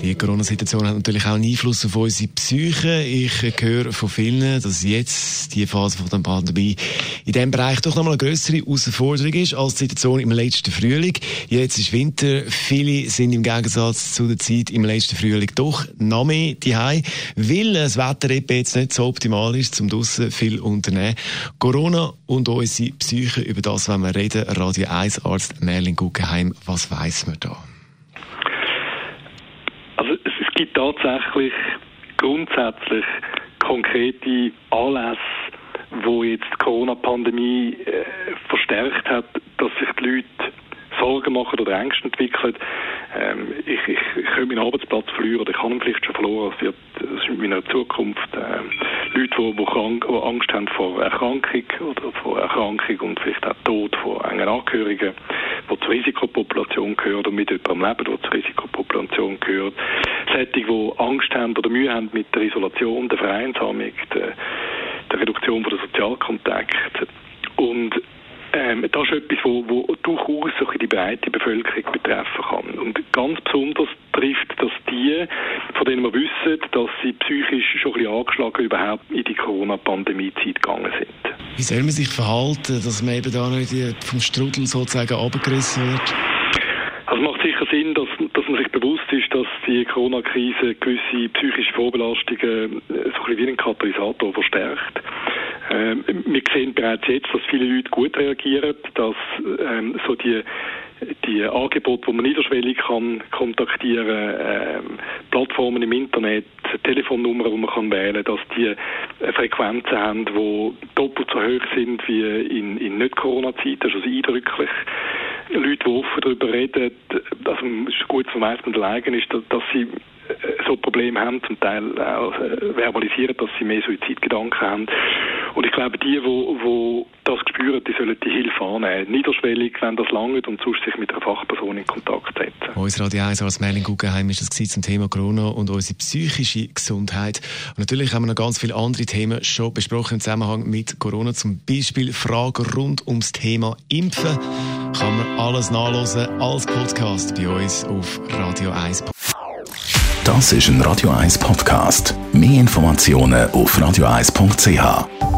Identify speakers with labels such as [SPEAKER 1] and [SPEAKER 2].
[SPEAKER 1] Die Corona-Situation hat natürlich auch einen Einfluss auf unsere Psyche. Ich höre von vielen, dass jetzt die Phase von der Pandemie in diesem Bereich doch nochmal eine größere Herausforderung ist als die Situation im letzten Frühling. Jetzt ist Winter. Viele sind im Gegensatz zu der Zeit im letzten Frühling doch noch mehr daheim, weil das Wetter jetzt nicht so optimal ist, zum draussen viel unternehmen. Corona und unsere Psyche, über das wenn wir reden. Radio 1 Arzt Merlin Guggenheim, was weiss man da?
[SPEAKER 2] Gibt tatsächlich grundsätzlich konkrete Anlässe, wo jetzt die Corona-Pandemie äh, verstärkt hat, dass sich die Leute Sorgen machen oder Ängste entwickeln. Ähm, ich, ich, ich könnte meinen Arbeitsplatz verlieren oder ich habe ihn vielleicht schon verloren. Es wird, ist in meiner Zukunft ähm, Leute, die, die, krank, die Angst haben vor Erkrankung oder vor Erkrankung und vielleicht auch Tod von engen Angehörigen, die zur Risikopopulation gehören oder mit jemandem leben, der zur Risikopopulation gehört. Solche, die Angst haben oder Mühe haben mit der Isolation, der Vereinsamung, der, der Reduktion von der Sozialkontakte. Und ähm, das ist etwas, wo, wo durchaus so die breite Bevölkerung betreffen kann. Und ganz besonders trifft das die, von denen wir wissen, dass sie psychisch schon ein bisschen angeschlagen überhaupt in die Corona-Pandemie-Zeit gegangen sind.
[SPEAKER 1] Wie soll man sich verhalten, dass man eben da nicht vom Strudel sozusagen abgerissen wird?
[SPEAKER 2] Also es macht sicher Sinn, dass, dass man sich bewusst ist, dass die Corona-Krise gewisse psychische Vorbelastungen äh, so ein bisschen wie ein Katalysator verstärkt. Ähm, wir sehen bereits jetzt, dass viele Leute gut reagieren, dass ähm, so die die Angebote, die man niederschwellig kann kontaktieren, ähm, Plattformen im Internet, Telefonnummern, die man kann wählen, dass die äh, Frequenzen haben, die doppelt so hoch sind wie in, in Nicht-Corona-Zeiten, das ist also eindrücklich. Leute, die offen darüber reden, also es ist gut zu meisten Eigen ist, dass sie äh, so Probleme haben, zum Teil auch äh, verbalisieren, dass sie mehr Suizidgedanken haben. Und ich glaube, die, die, das spüren, die sollen die Hilfe annehmen. Niederschwellig, wenn das langt und sonst sich mit einer Fachperson in Kontakt setzen.
[SPEAKER 1] Unser Radio 1 als Merlin Guggenheim ist das zum Thema Corona und unsere psychische Gesundheit. Und natürlich haben wir noch ganz viele andere Themen schon besprochen im Zusammenhang mit Corona. Zum Beispiel Fragen rund ums Thema Impfen. Kann man alles nachlesen als Podcast bei uns auf Radio 1.
[SPEAKER 3] Das ist ein Radio 1 Podcast. Mehr Informationen auf radio1.ch.